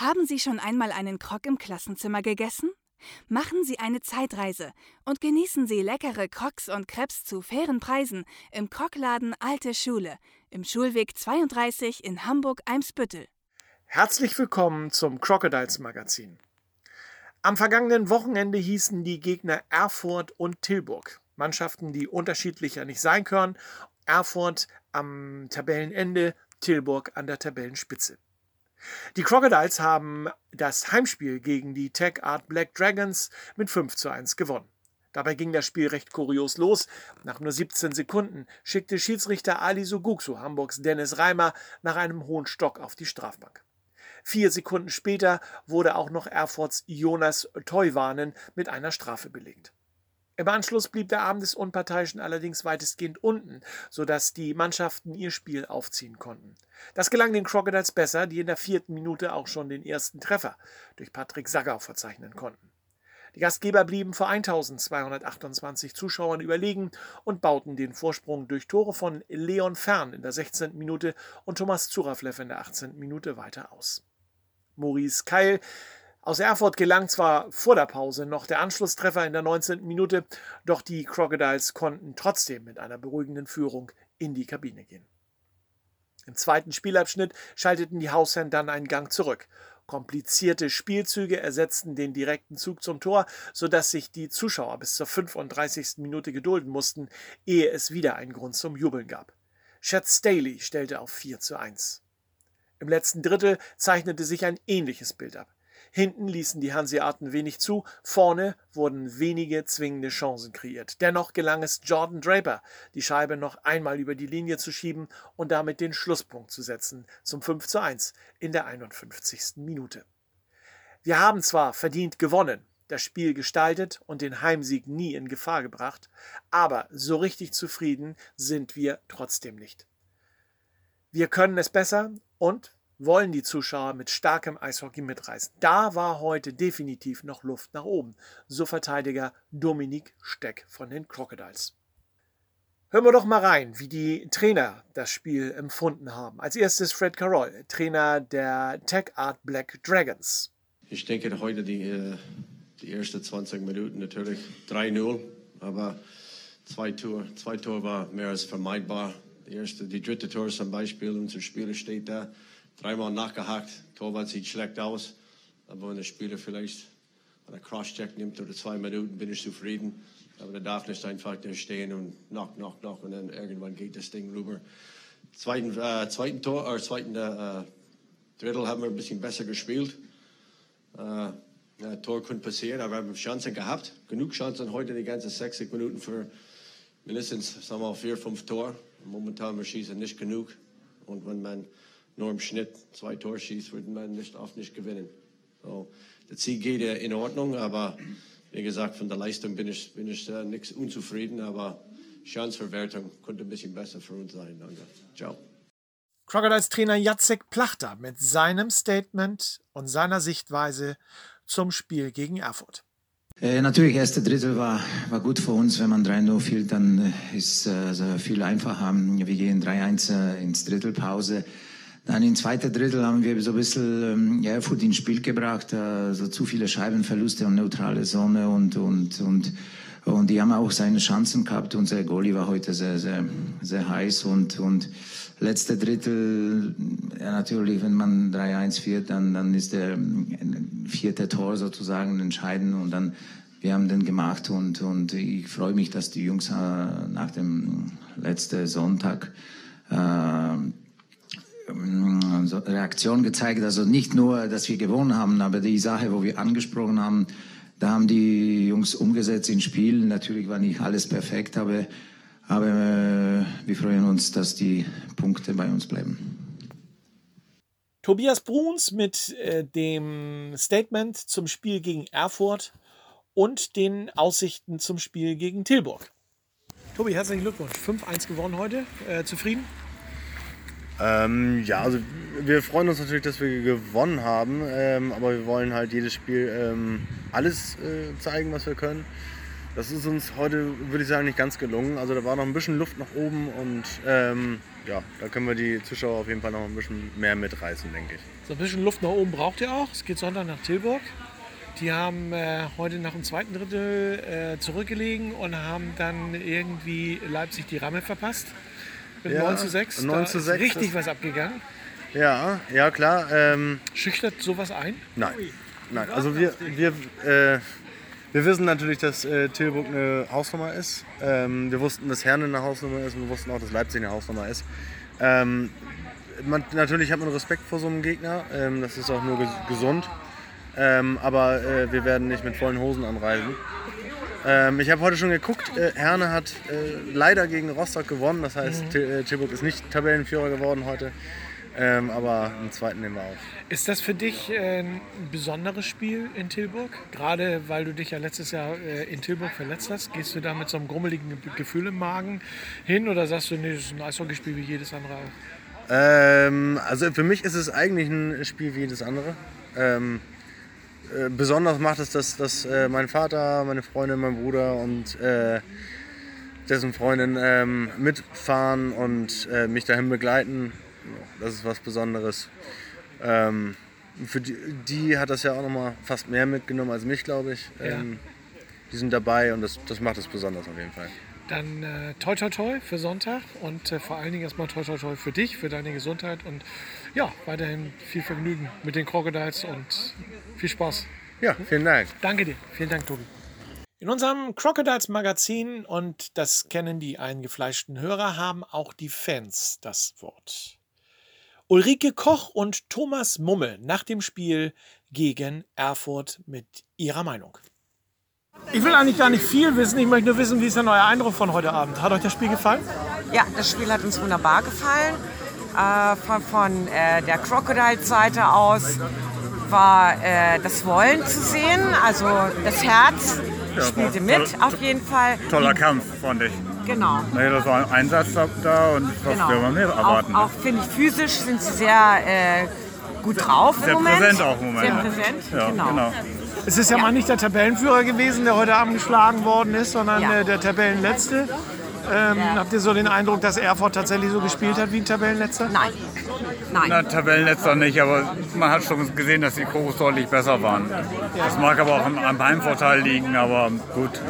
Haben Sie schon einmal einen Krog im Klassenzimmer gegessen? Machen Sie eine Zeitreise und genießen Sie leckere Crocs und Crepes zu fairen Preisen im Krogladen Alte Schule im Schulweg 32 in Hamburg-Eimsbüttel. Herzlich willkommen zum Crocodiles Magazin. Am vergangenen Wochenende hießen die Gegner Erfurt und Tilburg. Mannschaften, die unterschiedlicher nicht sein können. Erfurt am Tabellenende, Tilburg an der Tabellenspitze. Die Crocodiles haben das Heimspiel gegen die Tech Art Black Dragons mit 5 zu 1 gewonnen. Dabei ging das Spiel recht kurios los. Nach nur 17 Sekunden schickte Schiedsrichter Ali Suguksu Hamburgs Dennis Reimer nach einem hohen Stock auf die Strafbank. Vier Sekunden später wurde auch noch Erfurts Jonas Teuwanen mit einer Strafe belegt. Im Anschluss blieb der Arm des Unparteiischen allerdings weitestgehend unten, sodass die Mannschaften ihr Spiel aufziehen konnten. Das gelang den Crocodiles besser, die in der vierten Minute auch schon den ersten Treffer durch Patrick Sagau verzeichnen konnten. Die Gastgeber blieben vor 1228 Zuschauern überlegen und bauten den Vorsprung durch Tore von Leon Fern in der 16. Minute und Thomas Zuraflev in der 18. Minute weiter aus. Maurice Keil aus Erfurt gelang zwar vor der Pause noch der Anschlusstreffer in der 19. Minute, doch die Crocodiles konnten trotzdem mit einer beruhigenden Führung in die Kabine gehen. Im zweiten Spielabschnitt schalteten die Hausherren dann einen Gang zurück. Komplizierte Spielzüge ersetzten den direkten Zug zum Tor, sodass sich die Zuschauer bis zur 35. Minute gedulden mussten, ehe es wieder einen Grund zum Jubeln gab. Chad Staley stellte auf 4 zu 1. Im letzten Drittel zeichnete sich ein ähnliches Bild ab. Hinten ließen die Hanseaten wenig zu, vorne wurden wenige zwingende Chancen kreiert. Dennoch gelang es Jordan Draper, die Scheibe noch einmal über die Linie zu schieben und damit den Schlusspunkt zu setzen zum 5 zu 1 in der 51. Minute. Wir haben zwar verdient gewonnen, das Spiel gestaltet und den Heimsieg nie in Gefahr gebracht, aber so richtig zufrieden sind wir trotzdem nicht. Wir können es besser und wollen die Zuschauer mit starkem Eishockey mitreißen. Da war heute definitiv noch Luft nach oben, so Verteidiger Dominik Steck von den Crocodiles. Hören wir doch mal rein, wie die Trainer das Spiel empfunden haben. Als erstes Fred Carroll, Trainer der Tech Art Black Dragons. Ich denke heute die, äh, die ersten 20 Minuten natürlich 3-0, aber zwei Tor, zwei Tor war mehr als vermeidbar. Die, erste, die dritte Tor zum Beispiel, unser Spieler steht da dreimal nachgehakt, Torwart sieht schlecht aus, aber wenn der Spieler vielleicht einen Crosscheck nimmt oder zwei Minuten, bin ich zufrieden. Aber der darf nicht einfach da stehen und knock, knock, knock und dann irgendwann geht das Ding rüber. Zweiten, äh, zweiten Tor, oder zweiten äh, Drittel haben wir ein bisschen besser gespielt. Äh, ja, Tor könnte passieren, aber wir haben Chancen gehabt. Genug Chancen heute die ganzen 60 Minuten für mindestens sagen wir vier, fünf Tor. Momentan wir schießen nicht genug. Und wenn man nur im Schnitt zwei Tore schießt, würde man nicht oft nicht gewinnen. So, der Ziel geht ja in Ordnung, aber wie gesagt, von der Leistung bin ich, bin ich äh, nichts unzufrieden, aber Chanceverwertung könnte ein bisschen besser für uns sein. Danke. Ciao. Crocodiles Trainer Jacek Plachter mit seinem Statement und seiner Sichtweise zum Spiel gegen Erfurt. Äh, natürlich, erste Drittel war, war gut für uns. Wenn man 3-0 fiel, dann äh, ist es äh, viel einfacher. Wir gehen 3-1 äh, ins Drittelpause. Dann im zweiten Drittel haben wir so ein bisschen ähm, ja, Erfurt ins Spiel gebracht, äh, so zu viele Scheibenverluste und neutrale Sonne und, und, und, und die haben auch seine Chancen gehabt. Unser Goalie war heute sehr, sehr, sehr heiß und, und letzte Drittel, ja, natürlich, wenn man 3-1 führt, dann, dann ist der vierte Tor sozusagen entscheidend und dann wir haben den gemacht und, und ich freue mich, dass die Jungs äh, nach dem letzten Sonntag äh, Reaktion gezeigt. Also nicht nur, dass wir gewonnen haben, aber die Sache, wo wir angesprochen haben, da haben die Jungs umgesetzt ins Spiel. Natürlich war nicht alles perfekt, aber, aber äh, wir freuen uns, dass die Punkte bei uns bleiben. Tobias Bruns mit äh, dem Statement zum Spiel gegen Erfurt und den Aussichten zum Spiel gegen Tilburg. Tobi, herzlichen Glückwunsch. 5-1 gewonnen heute. Äh, zufrieden? Ähm, ja, also wir freuen uns natürlich, dass wir gewonnen haben, ähm, aber wir wollen halt jedes Spiel ähm, alles äh, zeigen, was wir können. Das ist uns heute, würde ich sagen, nicht ganz gelungen. Also da war noch ein bisschen Luft nach oben und ähm, ja, da können wir die Zuschauer auf jeden Fall noch ein bisschen mehr mitreißen, denke ich. So ein bisschen Luft nach oben braucht ihr auch. Es geht Sonntag nach Tilburg. Die haben äh, heute nach dem zweiten Drittel äh, zurückgelegen und haben dann irgendwie Leipzig die Ramme verpasst. Mit Ja, 9 zu 6. 9 da zu ist 6, richtig was abgegangen. Ja, ja klar. Ähm, Schüchtert sowas ein? Nein, nein. Also wir, wir, äh, wir wissen natürlich, dass äh, Tilburg eine Hausnummer ist. Ähm, wir wussten, dass Herne eine Hausnummer ist und wir wussten auch, dass Leipzig eine Hausnummer ist. Ähm, man, natürlich hat man Respekt vor so einem Gegner. Ähm, das ist auch nur ges gesund. Ähm, aber äh, wir werden nicht mit vollen Hosen anreisen. Ähm, ich habe heute schon geguckt, äh, Herne hat äh, leider gegen Rostock gewonnen. Das heißt, Til- äh, Tilburg ist nicht Tabellenführer geworden heute. Ähm, aber einen zweiten nehmen wir auch. Ist das für dich äh, ein besonderes Spiel in Tilburg? Gerade weil du dich ja letztes Jahr äh, in Tilburg verletzt hast. Gehst du da mit so einem grummeligen Ge- Gefühl im Magen hin oder sagst du, nee, das ist ein Eishockeyspiel wie jedes andere auch? Ähm, also für mich ist es eigentlich ein Spiel wie jedes andere. Ähm, äh, besonders macht es, dass, dass äh, mein Vater, meine Freundin, mein Bruder und äh, dessen Freundin ähm, mitfahren und äh, mich dahin begleiten. Das ist was Besonderes. Ähm, für die, die hat das ja auch nochmal fast mehr mitgenommen als mich, glaube ich. Ähm, Die sind dabei und das, das macht es besonders auf jeden Fall. Dann äh, toi toi toi für Sonntag und äh, vor allen Dingen erstmal toi toi toi für dich, für deine Gesundheit und ja, weiterhin viel Vergnügen mit den Crocodiles und viel Spaß. Ja, vielen Dank. Danke dir. Vielen Dank, Tobi. In unserem Crocodiles Magazin, und das kennen die eingefleischten Hörer, haben auch die Fans das Wort. Ulrike Koch und Thomas Mummel nach dem Spiel gegen Erfurt mit ihrer Meinung. Ich will eigentlich gar nicht viel wissen, ich möchte nur wissen, wie ist denn euer Eindruck von heute Abend? Hat euch das Spiel gefallen? Ja, das Spiel hat uns wunderbar gefallen. Äh, von von äh, der Crocodile-Seite aus war äh, das Wollen zu sehen, also das Herz spielte mit auf jeden Fall. Toller Kampf, fand ich. Genau. Nee, das war ein Einsatz da- und was genau. will man mehr erwarten? Auch, auch finde ich physisch sind sie sehr äh, gut drauf Sehr im Moment. präsent auch im Moment. Sehr präsent, ja, genau. genau. Es ist ja, mal nicht der Tabellenführer gewesen, der heute Abend geschlagen worden ist, sondern Ja. äh, der Tabellenletzte. Ähm, Habt ihr so den Eindruck, dass Erfurt tatsächlich so gespielt hat wie ein Tabellenletzter? Nein. Nein. Na, Tabellenletzter nicht, aber man hat schon gesehen, dass die Krokos deutlich besser waren. Das mag aber auch am Heimvorteil liegen, aber gut,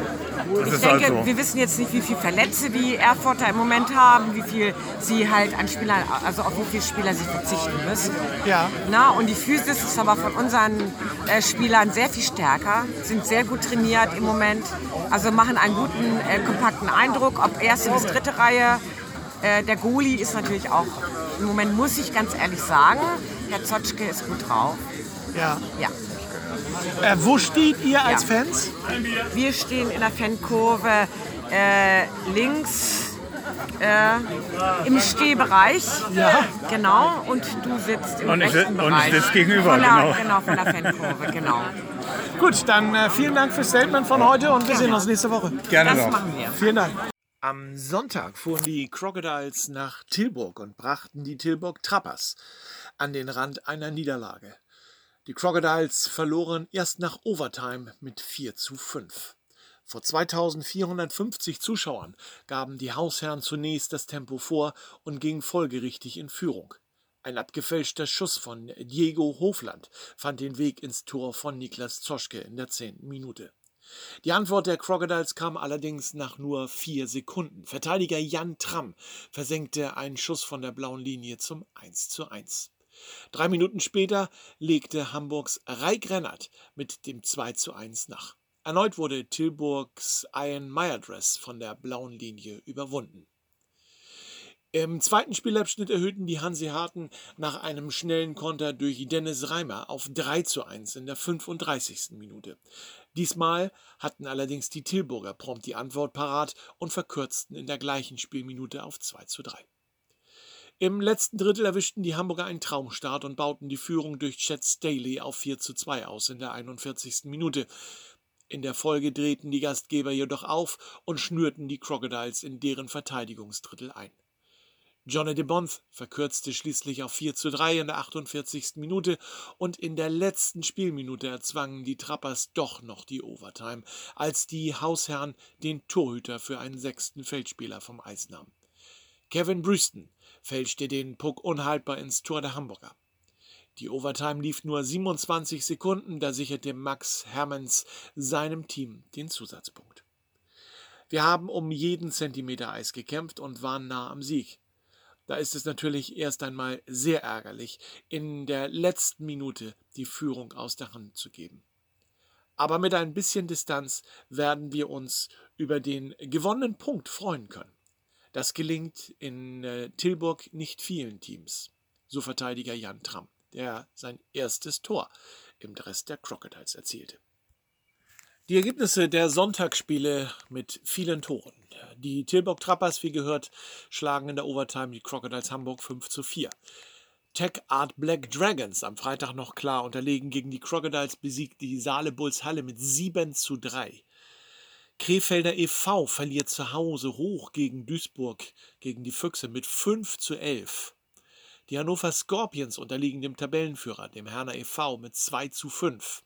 das Ich ist halt denke, so. wir wissen jetzt nicht, wie viele Verletzte die Erfurter im Moment haben, wie viel sie halt an Spielern, also auf wie viele Spieler sie verzichten müssen. Ja. Na, und die Physis ist aber von unseren äh, Spielern sehr viel stärker, sind sehr gut trainiert im Moment, also machen einen guten, äh, kompakten Eindruck, ob erste bis dritte Reihe. Äh, der Goalie ist natürlich auch, im Moment muss ich ganz ehrlich sagen, Herr Zotschke ist gut drauf. Ja. Ja. Äh, wo steht ihr als Ja. Fans? Wir stehen in der Fankurve äh, links äh, im Stehbereich. Ja. Genau. Und du sitzt im Und ich rechten sitz- und ich Bereich. sitz gegenüber, von der, genau. genau. von der Fankurve, genau. Gut, dann äh, vielen Dank fürs Statement von heute und wir sehen uns nächste Woche. Gerne Das doch. machen wir. Vielen Dank. Am Sonntag fuhren die Crocodiles nach Tilburg und brachten die Tilburg Trappers an den Rand einer Niederlage. Die Crocodiles verloren erst nach Overtime mit 4 zu 5. Vor 2450 Zuschauern gaben die Hausherren zunächst das Tempo vor und gingen folgerichtig in Führung. Ein abgefälschter Schuss von Diego Hofland fand den Weg ins Tor von Niklas Zoschke in der zehnten Minute. Die Antwort der Crocodiles kam allerdings nach nur vier Sekunden. Verteidiger Jan Tramm versenkte einen Schuss von der blauen Linie zum 1 zu 1. Drei Minuten später legte Hamburgs Reik Rennert mit dem 2 zu 1 nach. Erneut wurde Tilburgs Ian Meyerdress von der blauen Linie überwunden. Im zweiten Spielabschnitt erhöhten die Hansehaten nach einem schnellen Konter durch Dennis Reimer auf 3 zu 1 in der 35. Minute. Diesmal hatten allerdings die Tilburger prompt die Antwort parat und verkürzten in der gleichen Spielminute auf 2 zu 3. Im letzten Drittel erwischten die Hamburger einen Traumstart und bauten die Führung durch Chet Staley auf 4 zu 2 aus in der 41. Minute. In der Folge drehten die Gastgeber jedoch auf und schnürten die Crocodiles in deren Verteidigungsdrittel ein. Johnny de Bonth verkürzte schließlich auf 4 zu 3 in der 48. Minute und in der letzten Spielminute erzwangen die Trappers doch noch die Overtime, als die Hausherren den Torhüter für einen sechsten Feldspieler vom Eis nahmen. Kevin Brüston fälschte den Puck unhaltbar ins Tor der Hamburger. Die Overtime lief nur 27 Sekunden, da sicherte Max Hermans seinem Team den Zusatzpunkt. Wir haben um jeden Zentimeter Eis gekämpft und waren nah am Sieg. Da ist es natürlich erst einmal sehr ärgerlich, in der letzten Minute die Führung aus der Hand zu geben. Aber mit ein bisschen Distanz werden wir uns über den gewonnenen Punkt freuen können. Das gelingt in äh, Tilburg nicht vielen Teams. So Verteidiger Jan Tramm der sein erstes Tor im Dress der Crocodiles erzielte. Die Ergebnisse der Sonntagsspiele mit vielen Toren. Die Tilburg Trappers, wie gehört, schlagen in der Overtime die Crocodiles Hamburg 5 zu 4. Tech Art Black Dragons am Freitag noch klar unterlegen gegen die Crocodiles besiegt die Saale Bulls Halle mit 7 zu 3. Krefelder e.V. verliert zu Hause hoch gegen Duisburg, gegen die Füchse mit 5 zu 11. Die Hannover Scorpions unterliegen dem Tabellenführer, dem Herner e.V. mit 2 zu 5.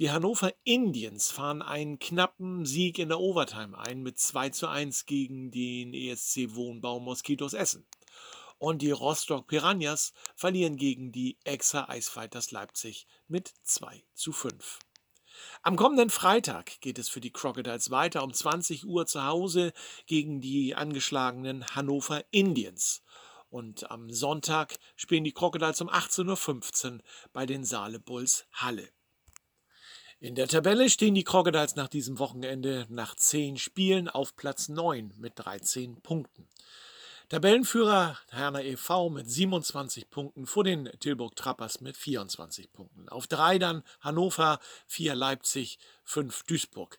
Die Hannover Indians fahren einen knappen Sieg in der Overtime ein mit 2 zu 1 gegen den ESC Wohnbau Moskitos Essen. Und die Rostock Piranhas verlieren gegen die Exa Eisfighters Leipzig mit 2 zu 5. Am kommenden Freitag geht es für die Crocodiles weiter um 20 Uhr zu Hause gegen die angeschlagenen Hannover Indians. Und am Sonntag spielen die Crocodiles um 18.15 Uhr bei den Saale Bulls Halle. In der Tabelle stehen die Crocodiles nach diesem Wochenende nach 10 Spielen auf Platz 9 mit 13 Punkten. Tabellenführer Herner e.V. mit 27 Punkten vor den Tilburg Trappers mit 24 Punkten. Auf 3 dann Hannover, 4 Leipzig, 5 Duisburg.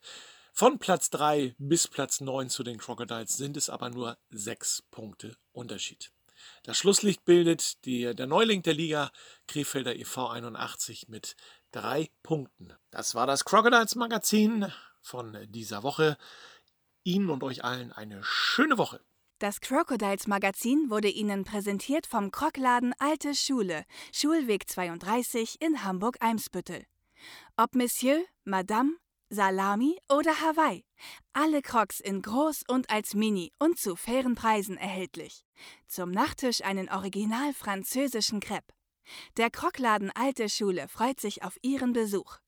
Von Platz 3 bis Platz 9 zu den Crocodiles sind es aber nur 6 Punkte Unterschied. Das Schlusslicht bildet die, der Neuling der Liga, Krefelder e.V. 81 mit drei Punkten. Das war das Crocodiles Magazin von dieser Woche. Ihnen und euch allen eine schöne Woche. Das Crocodiles Magazin wurde Ihnen präsentiert vom Krockladen Alte Schule, Schulweg 32 in Hamburg-Eimsbüttel. Ob Monsieur, Madame, Salami oder Hawaii. Alle Crocs in groß und als Mini und zu fairen Preisen erhältlich. Zum Nachtisch einen original französischen Crepe. Der Krockladen Alte Schule freut sich auf Ihren Besuch.